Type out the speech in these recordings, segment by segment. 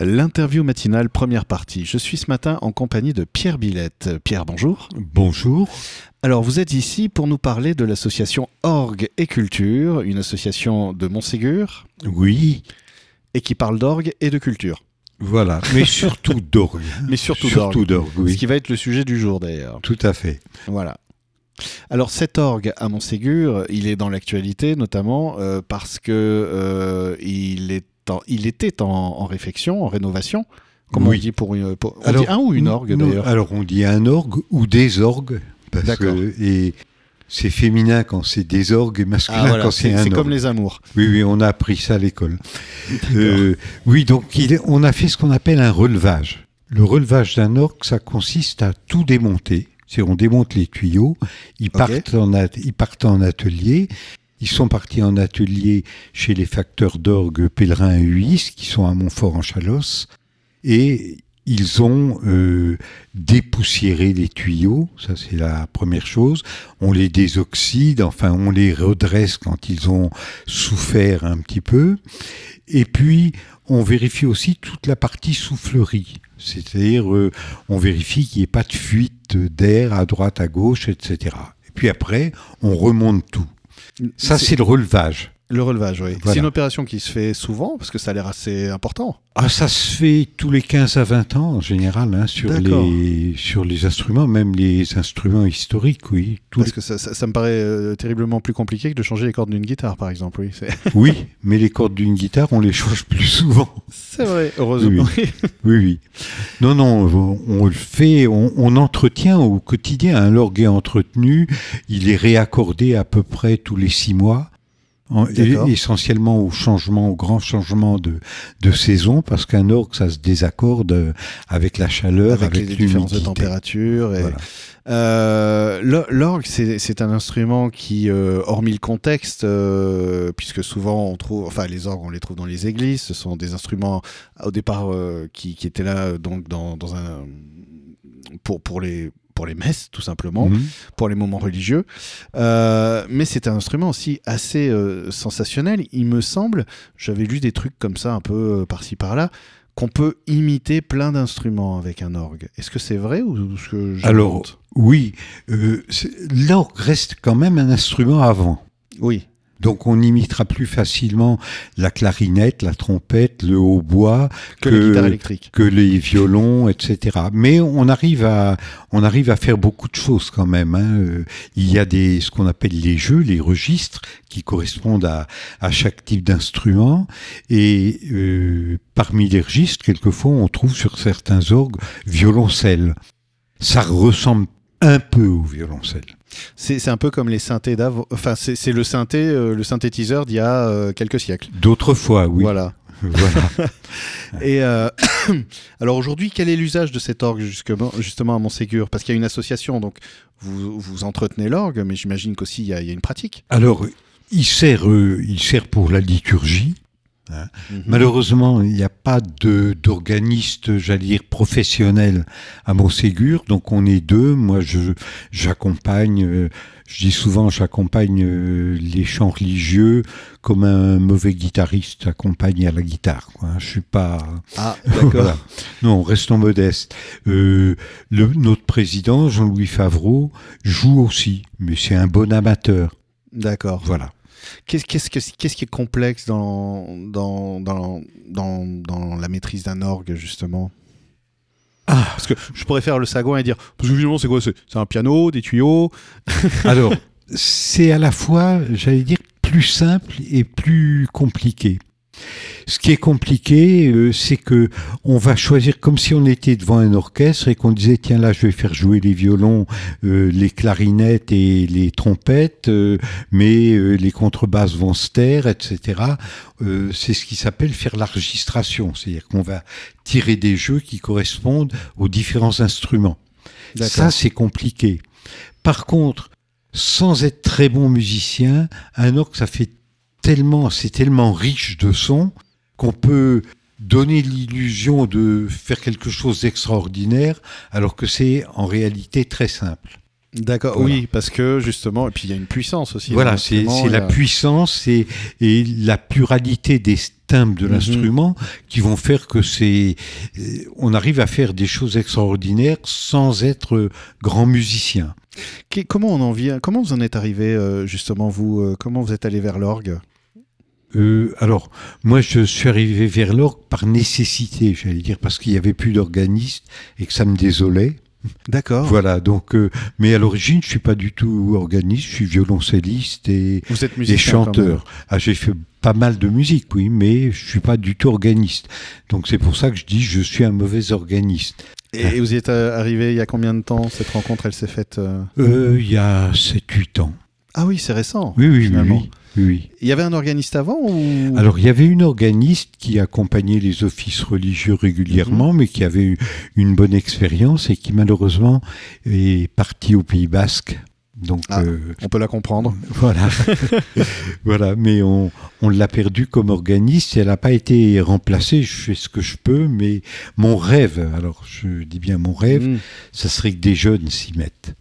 L'interview matinale, première partie. Je suis ce matin en compagnie de Pierre Billette. Pierre, bonjour. Bonjour. Alors, vous êtes ici pour nous parler de l'association Orgue et Culture, une association de Montségur. Oui. Et qui parle d'orgue et de culture. Voilà, mais surtout d'orgue. Mais surtout, surtout d'orgue, oui. Ce qui va être le sujet du jour d'ailleurs. Tout à fait. Voilà. Alors cet orgue à Montségur, il est dans l'actualité notamment euh, parce que euh, il est il était en, réflexion, en rénovation. Comment on dit pour, une, on dit un ou une orgue d'ailleurs Alors on dit un orgue ou des orgues. D'accord. Et c'est féminin quand c'est des orgues et masculin ah, quand c'est un orgue. C'est comme les amours. Oui, oui, on a appris ça à l'école. Euh, oui, donc il, on a fait ce qu'on appelle un relevage. Le relevage d'un orgue, ça consiste à tout démonter. C'est on démonte les tuyaux, ils, partent en, ils partent en atelier ils sont partis en atelier chez les facteurs d'orgue Pèlerin et Huis, qui sont à Montfort en Chalosse, et ils ont euh, dépoussiéré les tuyaux, ça c'est la première chose. On les désoxyde, enfin on les redresse quand ils ont souffert un petit peu. Et puis on vérifie aussi toute la partie soufflerie, c'est-à-dire euh, on vérifie qu'il n'y ait pas de fuite d'air à droite, à gauche, etc. Et puis après on remonte tout. Ça, c'est le relevage. Le relevage, oui. C'est une opération qui se fait souvent, parce que ça a l'air assez important. Ah, ça se fait tous les 15 à 20 ans, en général, hein, sur, les, sur les instruments, même les instruments historiques, oui. parce que ça, ça, me paraît euh, terriblement plus compliqué que de changer les cordes d'une guitare, par exemple, oui. oui, mais les cordes d'une guitare, on les change plus souvent. C'est vrai, heureusement. Oui, oui. Non, non, on, le fait, on, on, entretient au quotidien. Hein, L'orgue est entretenu, il est réaccordé à peu près tous les six mois essentiellement au changement, au grand changement de, de saison, parce qu'un orgue, ça se désaccorde euh, avec la chaleur, avec, les différences de température. Et... Euh, l'orgue, c'est un instrument qui, euh, hormis le contexte, puisque souvent on trouve, enfin les orgues, on les trouve dans les églises, ce sont des instruments au départ qui, qui, étaient là donc dans, dans un pour pour les pour les messes, tout simplement, mhm. pour les moments religieux. Euh, mais c'est un instrument aussi assez euh, sensationnel. Il me semble, j'avais lu des trucs comme ça, un peu euh, par-ci par-là, qu'on peut imiter plein d'instruments avec un orgue. Est-ce que c'est vrai ou ce que Alors, oui, l'orgue reste quand même un instrument avant. Oui. Donc on imitera plus facilement la clarinette, la trompette, le hautbois que, les que les violons, etc. Mais on arrive à on arrive à faire beaucoup de choses quand même. Hein. Euh, il y a des ce qu'on appelle les jeux, les registres qui correspondent à, à chaque type d'instrument. Et euh, parmi les registres, quelquefois on trouve sur certains orgues violoncelle. Ça ressemble un peu au violoncelle. C'est un peu comme les synthés d'avant. Enfin, c'est le synthé, euh, le synthétiseur d'il y a euh, quelques siècles. D'autres fois, oui. Voilà. voilà. Et euh, alors aujourd'hui, quel est l'usage de cet orgue justement, justement à Montségur? Parce qu'il y a une association, donc vous, vous entretenez l'orgue, mais j'imagine qu'aussi il, y, a une pratique. Alors, il sert, il sert pour la liturgie. Hein. Mhm. Malheureusement, il n'y a pas d'organiste, j'allais dire, professionnel à Montségur, donc on est deux. Moi, je j'accompagne, euh, je dis souvent, j'accompagne euh, les chants religieux comme un mauvais guitariste accompagne à la guitare. Quoi. Je suis pas. Ah, d'accord. Non, restons modestes. Euh, le, notre président, Jean-Louis Favreau, joue aussi, mais c'est un bon amateur. D'accord. Voilà. Qu'est-ce qui est complexe dans, dans, dans, dans, la maîtrise d'un orgue, justement? Ah. Parce que je pourrais faire le sagouin et dire, parce que c'est quoi? C'est un piano, des tuyaux Alors, c'est à la fois, j'allais dire, plus simple et plus compliqué. Ce qui est compliqué, euh, c'est que on va choisir comme si on était devant un orchestre et qu'on disait tiens là je vais faire jouer les violons, euh, les clarinettes et les trompettes, euh, mais les contrebasses vont se taire, etc. c'est ce qui s'appelle faire l'enregistration, c'est-à-dire qu'on va tirer des jeux qui correspondent aux différents instruments. Ça c'est compliqué. Par contre, sans être très bon musicien, un orgue ça fait tellement, c'est tellement riche de sons qu'on peut donner l'illusion de faire quelque chose d'extraordinaire alors que c'est en réalité très simple. D'accord, Voilà. oui, parce que justement, et puis il y a une puissance aussi. Voilà, c'est l'instrument, c'est la a- puissance et, et la pluralité des timbres de Mhm. l'instrument qui vont faire que c'est, euh, on arrive à faire des choses extraordinaires sans être grand musicien. Comment on en vient Comment vous en êtes arrivé euh, justement vous euh, Comment vous êtes allé vers l'orgue? Euh, alors, moi, je suis arrivé vers l'orgue par nécessité, j'allais dire, parce qu'il n'y avait plus d'organiste et que ça me désolait. D'accord. Voilà, donc, euh, mais à l'origine, je suis pas du tout organiste, je suis violoncelliste et, Vous êtes chanteur. Ah, j'ai fait pas mal de musique, oui, mais je suis pas du tout organiste. Donc c'est pour ça que je dis je suis un mauvais organiste. Et, et vous y êtes arrivé il y a combien de temps Cette rencontre, elle s'est faite euh Euh, Il y a 7-8 ans. Ah oui, c'est récent. Oui, oui, oui, finalement. oui, oui, oui. Il y avait un organiste avant ou? Alors, il y avait une organiste qui accompagnait les offices religieux régulièrement, mais qui avait eu une bonne expérience et qui malheureusement est partie au Pays Basque. Donc, Ah. euh, On peut la comprendre. voilà. voilà, mais on, on l'a perdue comme organiste et elle n'a pas été remplacée. Je fais ce que je peux, mais mon rêve, alors je dis bien mon rêve, Mm. ça serait que des jeunes s'y mettent.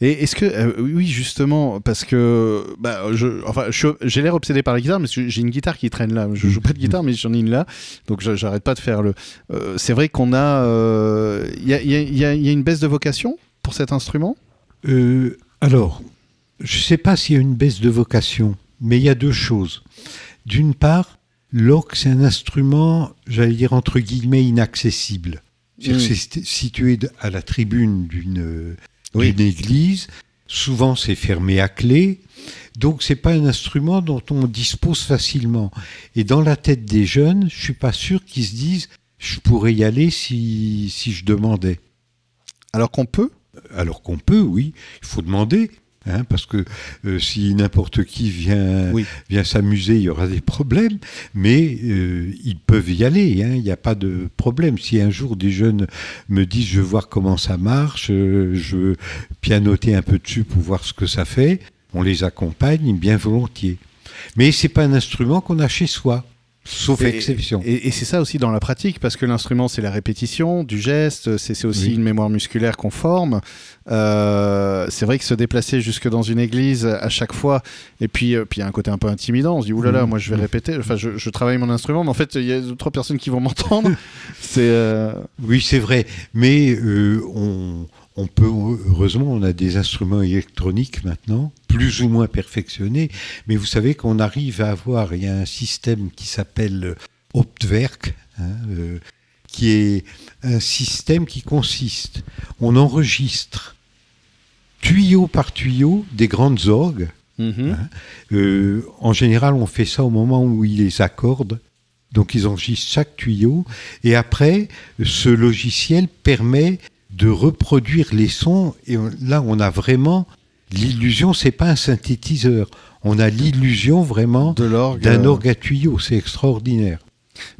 Et est-ce que euh, oui justement parce que bah, je enfin j'ai l'air obsédé par la guitare mais j'ai une guitare qui traîne là je joue pas de guitare mais j'en ai une là donc j'arrête pas de faire le Euh, c'est vrai qu'on a il y, a, il y a- il y a- il y a une baisse de vocation pour cet instrument? Euh, alors, je ne sais pas s'il y a une baisse de vocation, mais il y a deux choses. D'une part, l'orgue, c'est un instrument, j'allais dire entre guillemets, inaccessible. C'est-à-dire Mm. que c'est situé de- à la tribune d'une Oui. d'une église. Souvent, c'est fermé à clé. Donc, c'est pas un instrument dont on dispose facilement. Et dans la tête des jeunes, je suis pas sûr qu'ils se disent, je pourrais y aller si, si je demandais. alors qu'on peut? Alors qu'on peut, oui, il faut demander. Hein, parce que euh, si n'importe qui vient, Oui. vient s'amuser, il y aura des problèmes. Mais euh, ils peuvent y aller, hein, il n'y a pas de problème. Si un jour des jeunes me disent je veux voir comment ça marche, euh, je veux pianoter un peu dessus pour voir ce que ça fait, on les accompagne bien volontiers. Mais c'est pas un instrument qu'on a chez soi, sauf Et- exception. Et, et c'est ça aussi dans la pratique, parce que l'instrument, c'est la répétition du geste, c'est aussi Oui. une mémoire musculaire qu'on forme. Euh, c'est vrai que se déplacer jusque dans une église à chaque fois, et puis euh, puis il y a un côté un peu intimidant, on se dit, oulala, Mhm. moi je vais répéter, enfin je, je travaille mon instrument, mais en fait il y a deux, trois personnes qui vont m'entendre. c'est euh, Oui, c'est vrai. Mais on, on peut, heureusement, on a des instruments électroniques maintenant, plus ou moins perfectionnés. Mais vous savez qu'on arrive à avoir, il y a un système qui s'appelle Optwerk, hein, euh, qui est un système qui consiste, on enregistre tuyau par tuyau des grandes orgues. mhm. Euh, en général, on fait ça au moment où ils les accordent. Donc, ils enregistrent chaque tuyau. Et après, ce logiciel permet de reproduire les sons. Et on- là, on a vraiment l'illusion, c'est pas un synthétiseur. On a l'illusion vraiment d'un orgue à tuyau. C'est extraordinaire.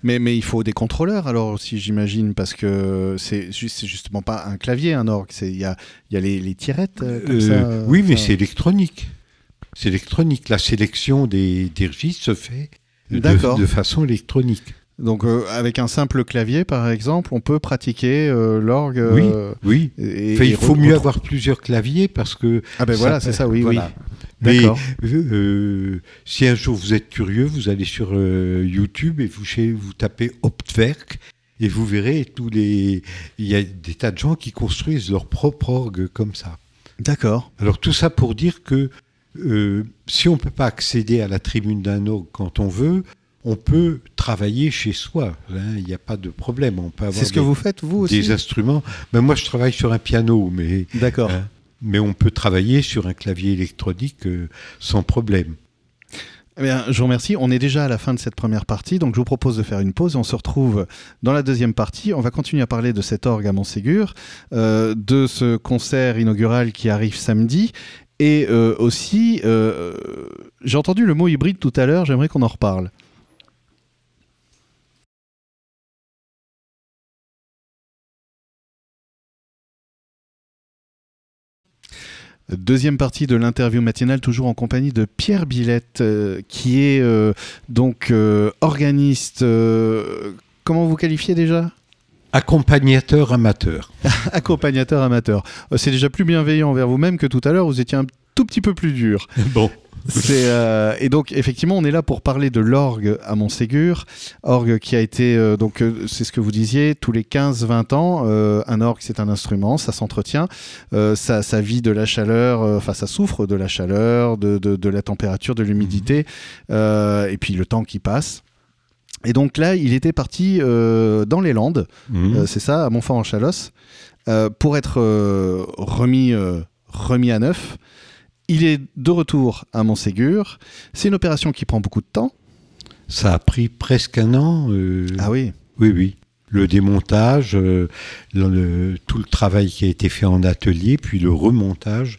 Mais, mais il faut des contrôleurs alors aussi, j'imagine, parce que c'est ju- c'est justement pas un clavier, un orgue. Il y a, y a les, les tirettes euh, comme Euh, ça. oui, mais c'est électronique. C'est électronique. La sélection des, des registres se fait de façon électronique. Donc euh, avec un simple clavier, par exemple, on peut pratiquer euh, l'orgue. Oui. euh, Oui. et- Enfin, il faut mieux avoir plusieurs claviers parce que Ah ben ça voilà, c'est ça, oui, voilà. oui. Mais euh, euh, si un jour vous êtes curieux, vous allez sur YouTube et vous, tapez Optwerk et vous verrez tous les. Il y a des tas de gens qui construisent leur propre orgue comme ça. D'accord. Alors tout ça pour dire que euh, si on ne peut pas accéder à la tribune d'un orgue quand on veut, on peut travailler chez soi. hein, Il n'y a pas de problème. On peut avoir C'est ce que des, vous faites vous aussi. des instruments. Ben, moi, je travaille sur un piano, mais D'accord. Hein. mais on peut travailler sur un clavier électronique euh, sans problème. Eh bien, je vous remercie. On est déjà à la fin de cette première partie, donc je vous propose de faire une pause. On se retrouve dans la deuxième partie. On va continuer à parler de cet orgue à Montségur, euh, de ce concert inaugural qui arrive samedi. Et euh, aussi, j'ai entendu le mot hybride tout à l'heure, j'aimerais qu'on en reparle. Deuxième partie de l'interview matinale, toujours en compagnie de Pierre Billette, euh, qui est euh, donc euh, organiste. comment vous qualifiez déjà? Accompagnateur amateur. Accompagnateur amateur. C'est déjà plus bienveillant envers vous-même que tout à l'heure, vous étiez un tout petit peu plus dur. Bon. Euh, et donc effectivement, on est là pour parler de l'orgue à Montségur, orgue qui a été euh, donc euh, c'est ce que vous disiez, tous les 15-20 ans, un orgue c'est un instrument, ça s'entretient, ça, ça vit de la chaleur, enfin ça souffre de la chaleur, de, de, de la température, de l'humidité, euh, et puis le temps qui passe. Et donc là, il était parti dans les Landes, Mhm. c'est ça, à Montfort-en-Chalosse, pour être remis, remis à neuf. Il est de retour à Montségur. C'est une opération qui prend beaucoup de temps. Ça a pris presque un an. euh, Ah oui. Oui, oui. Le démontage, euh, le- tout le travail qui a été fait en atelier, puis le remontage,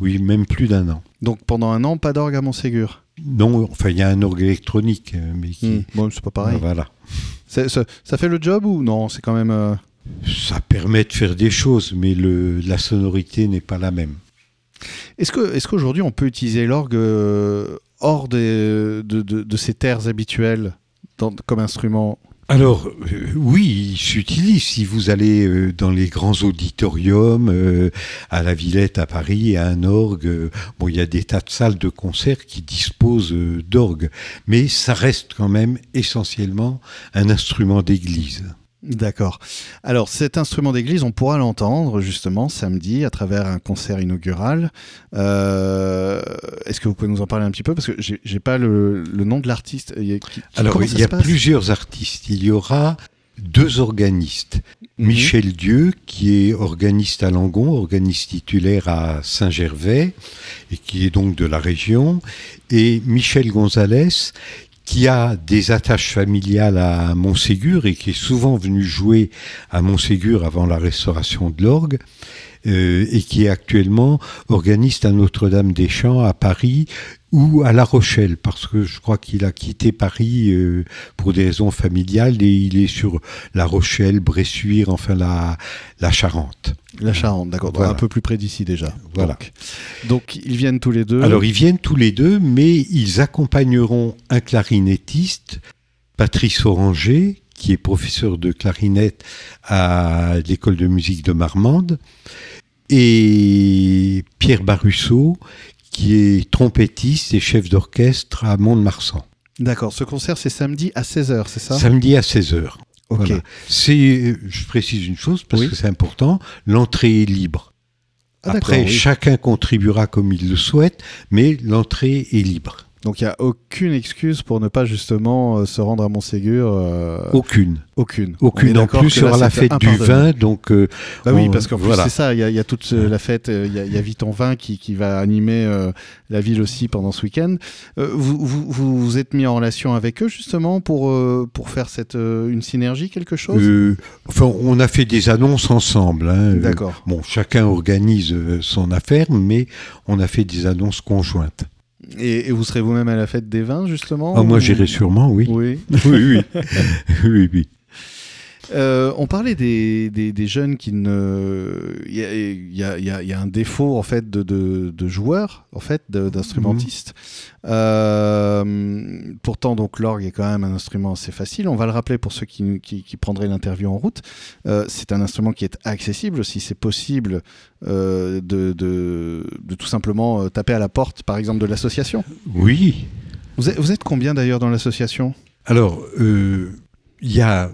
oui, même plus d'un an. Donc pendant un an, pas d'orgue à Montségur. Non, enfin, il y a un orgue électronique, euh, mais qui... Hmm. Bon, c'est pas pareil. Voilà. C'est- ça, ça fait le job ou non? C'est quand même. euh, Ça permet de faire des choses, mais le, la sonorité n'est pas la même. Est-ce qu'aujourd'hui on peut utiliser l'orgue euh, hors de, ses terres habituelles comme instrument? Alors, euh, oui, il s'utilise. Si vous allez euh, dans les grands auditoriums, à la Villette à Paris, à un orgue, bon, il y a des tas de salles de concert qui disposent euh, d'orgue, mais ça reste quand même essentiellement un instrument d'église. D'accord. Alors cet instrument d'église, on pourra l'entendre justement samedi à travers un concert inaugural. Euh, Est-ce que vous pouvez nous en parler un petit peu? Parce que j'ai pas le, le nom de l'artiste. Il y a- qui- Alors, il y a plusieurs artistes. Il y aura deux organistes. Mhm. Michel Dieu, qui est organiste à Langon, organiste titulaire à Saint-Gervais, et qui est donc de la région, et Michel Gonzalez, qui a des attaches familiales à Montségur et qui est souvent venu jouer à Montségur avant la restauration de l'orgue, euh, et qui est actuellement organiste à Notre-Dame-des-Champs à Paris ou à La Rochelle, parce que je crois qu'il a quitté Paris euh, pour des raisons familiales et il est sur La Rochelle, Bressuire, enfin la, la Charente. La Charente, d'accord. Voilà. Un peu plus près d'ici déjà. Voilà. Donc, donc, ils viennent tous les deux. Alors ils viennent tous les deux, mais ils accompagneront un clarinettiste, Patrice Oranger, qui est professeur de clarinette à l'école de musique de Marmande, et Pierre Barusseau, qui est trompettiste et chef d'orchestre à Mont-de-Marsan. D'accord. Ce concert c'est samedi à 16h, c'est ça? Samedi à 16h. Ok. Voilà. C'est, je précise une chose parce Oui. que c'est important, l'entrée est libre. Ah, Après, oui. chacun contribuera comme il le souhaite, mais l'entrée est libre. Donc il n'y a aucune excuse pour ne pas justement euh, se rendre à Montségur. euh, Aucune. Aucune. Aucune. En plus, aura la fête du vin, donc. euh, Bah oui, on- parce qu'en plus voilà. c'est ça, il y, a- il y a toute euh, la fête, il y, a- il y a Vite en vin qui, qui va animer la ville aussi pendant ce week-end. Vous, vous, vous êtes mis en relation avec eux justement pour, pour faire cette, une synergie, quelque chose? Enfin, on a fait des annonces ensemble. hein. D'accord. Bon, chacun organise son affaire, mais on a fait des annonces conjointes. Et, et vous serez vous-même à la fête des vins justement Ah, moi, j'irai sûrement, oui. Oui. oui, oui. oui, oui. Euh, on parlait des, des, des jeunes qui ne. Il y a, il y a- il y a- il y a un défaut en fait de, de, de joueurs, en fait, d'instrumentistes. Euh, pourtant, donc l'orgue est quand même un instrument assez facile. On va le rappeler pour ceux qui, qui, qui prendraient l'interview en route. Euh, c'est un instrument qui est accessible aussi. C'est possible de, de, de tout simplement taper à la porte, par exemple, de l'association. Oui. Vous êtes, vous êtes combien d'ailleurs dans l'association? Alors, il y a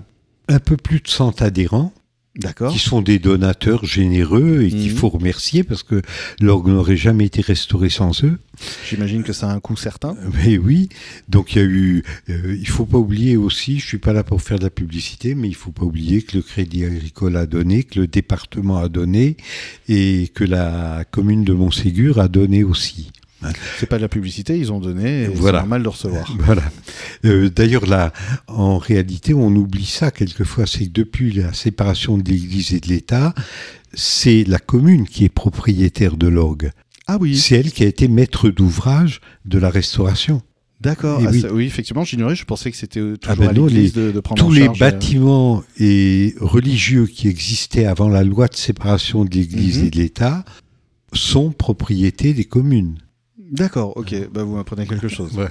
un peu plus de 100 adhérents D'accord. qui sont des donateurs généreux et qu'il Mhm. faut remercier parce que l'orgue n'aurait jamais été restauré sans eux. J'imagine que ça a un coût certain. Mais oui, donc il y a eu. euh, il faut pas oublier aussi, je suis pas là pour faire de la publicité, mais il faut pas oublier que le Crédit Agricole a donné, que le département a donné et que la commune de Montségur a donné aussi. C'est pas de la publicité, ils ont donné, Voilà. c'est normal de recevoir. Voilà. Euh, D'ailleurs, là, en réalité, on oublie ça quelquefois, c'est que depuis la séparation de l'Église et de l'État, c'est la commune qui est propriétaire de l'orgue. Ah oui, C'est elle qui a été maître d'ouvrage de la restauration. d'accord. Ah, oui. effectivement, j'ignorais, je pensais que c'était euh, Ah toujours ben à non, de, de prendre Tous en les charge, euh, bâtiments et religieux qui existaient avant la loi de séparation de l'Église Mhm. et de l'État sont propriété des communes. D'accord, ok, bah, vous m'apprenez quelque chose. Voilà.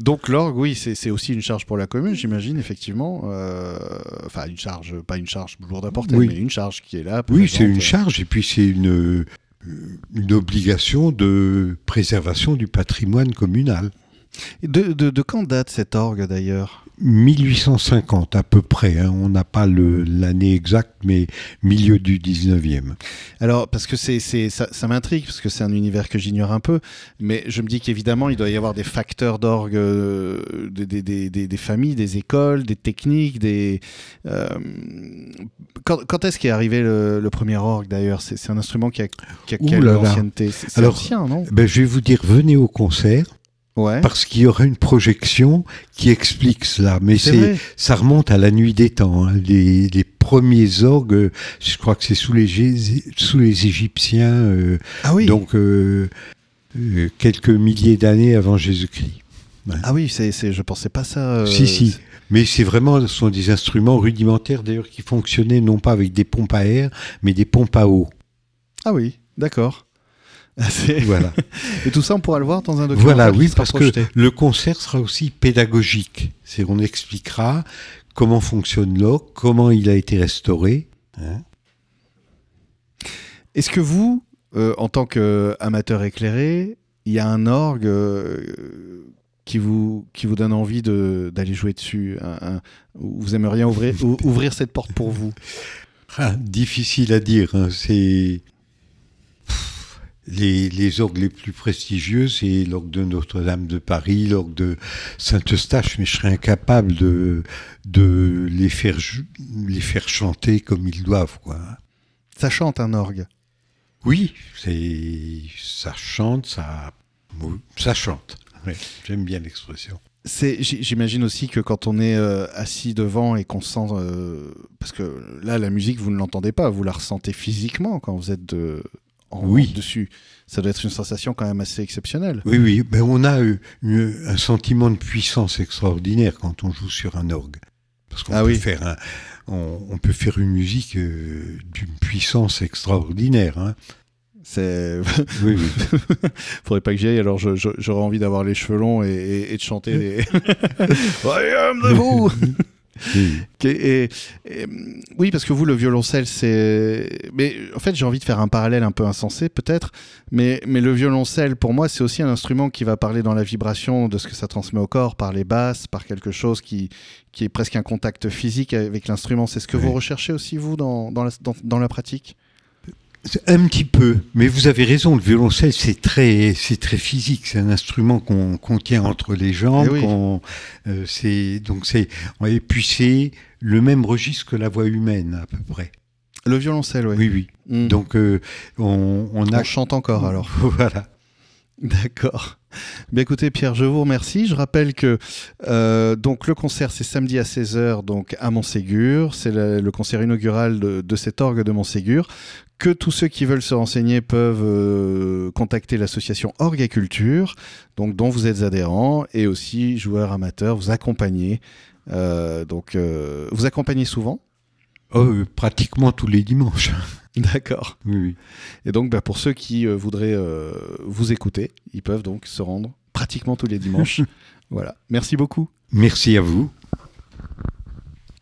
Donc l'orgue, oui, c'est aussi une charge pour la commune, j'imagine, effectivement. Euh, Enfin, une charge, pas une charge lourde à porter, Oui. mais une charge qui est là. Oui, c'est une charge et puis c'est une, euh, une obligation de préservation du patrimoine communal. De, de, de quand date cette orgue d'ailleurs? 1850 à peu près, hein. on n'a pas l'année exacte, mais milieu du 19e. Alors, parce que c'est, ça, ça m'intrigue, parce que c'est un univers que j'ignore un peu, mais je me dis qu'évidemment, il doit y avoir des facteurs d'orgue, euh, des, des, des, des- des familles, des écoles, des techniques, des... euh, quand, quand est-ce qu'est arrivé le, le premier orgue d'ailleurs? C'est, un instrument qui a, qui a quelle ancienneté? C'est, ancien, non? Ben, je vais vous dire, venez au concert, Ouais. parce qu'il y aura une projection qui explique cela. Mais C'est ça remonte à la nuit des temps. hein. Les, les premiers orgues, je crois que c'est sous les, Gé- sous les Égyptiens, euh, Ah oui, donc euh, euh, quelques milliers d'années avant Jésus-Christ. ah oui c'est, c'est, je pensais pas ça. si, si. Mais c'est vraiment, ce sont des instruments rudimentaires d'ailleurs qui fonctionnaient non pas avec des pompes à air, mais des pompes à eau. Ah oui, d'accord. Voilà. Et tout ça, on pourra le voir dans un documentaire voilà, oui, parce que le concert sera aussi pédagogique. C'est on expliquera comment fonctionne l'orgue, comment il a été restauré. hein. Est-ce que vous, euh, en tant qu'amateur éclairé, il y a un orgue euh, qui, vous, qui vous donne envie de- d'aller jouer dessus un- un- ou Vous aimeriez ouvrir, ou- ouvrir cette porte pour vous? Ah, difficile à dire. hein, C'est les, les orgues les plus prestigieux, c'est l'orgue de Notre-Dame de Paris, l'orgue de Saint-Eustache, mais je serais incapable de, de les, faire, les faire chanter comme ils doivent. Quoi. Ça chante un orgue? Oui, ça chante, ça, ça chante. Ouais, J'aime bien l'expression. J'imagine aussi que quand on est euh, assis devant et qu'on sent... euh, parce que là, la musique, vous ne l'entendez pas, vous la ressentez physiquement quand vous êtes de, en, Oui. dessus. Ça doit être une sensation quand même assez exceptionnelle. Oui, oui, ben on a une- un sentiment de puissance extraordinaire quand on joue sur un orgue. Parce qu'on Ah peut, oui. faire un- on, on peut faire une musique euh, d'une puissance extraordinaire. hein. C'est... Oui, oui. Faudrait pas que j'y aille, alors j'aurais envie d'avoir les cheveux longs et, et- et de chanter les... I am the Oui. Et, et- et, oui, parce que vous, le violoncelle, c'est. Mais en fait, j'ai envie de faire un parallèle un peu insensé, peut-être. Mais, mais le violoncelle, pour moi, c'est aussi un instrument qui va parler dans la vibration de ce que ça transmet au corps, par les basses, par quelque chose qui, qui est presque un contact physique avec l'instrument. C'est ce que Oui. vous recherchez aussi, vous, dans, dans, la, dans, dans la pratique? Un petit peu, mais vous avez raison, le violoncelle c'est très, c'est très physique, c'est un instrument qu'on tient entre les jambes, Eh oui. euh, c'est donc c'est, et puis c'est le même registre que la voix humaine à peu près. Le violoncelle, oui. Oui, oui. Mm. Donc euh, on, on a On chante encore, alors. voilà. D'accord. Bien écoutez Pierre, je vous remercie. Je rappelle que euh, donc le concert c'est samedi à 16h donc à Montségur, c'est le, le concert inaugural de, de cet orgue de Montségur que tous ceux qui veulent se renseigner peuvent euh, contacter l'association Orgue et Culture, donc dont vous êtes adhérent et aussi joueurs amateurs, vous accompagnez. Euh, donc euh, vous accompagnez souvent? Oh, euh, pratiquement tous les dimanches. D'accord. Oui, oui. Et donc, bah, pour ceux qui voudraient vous écouter, ils peuvent donc se rendre pratiquement tous les dimanches. voilà. Merci beaucoup. Merci à vous.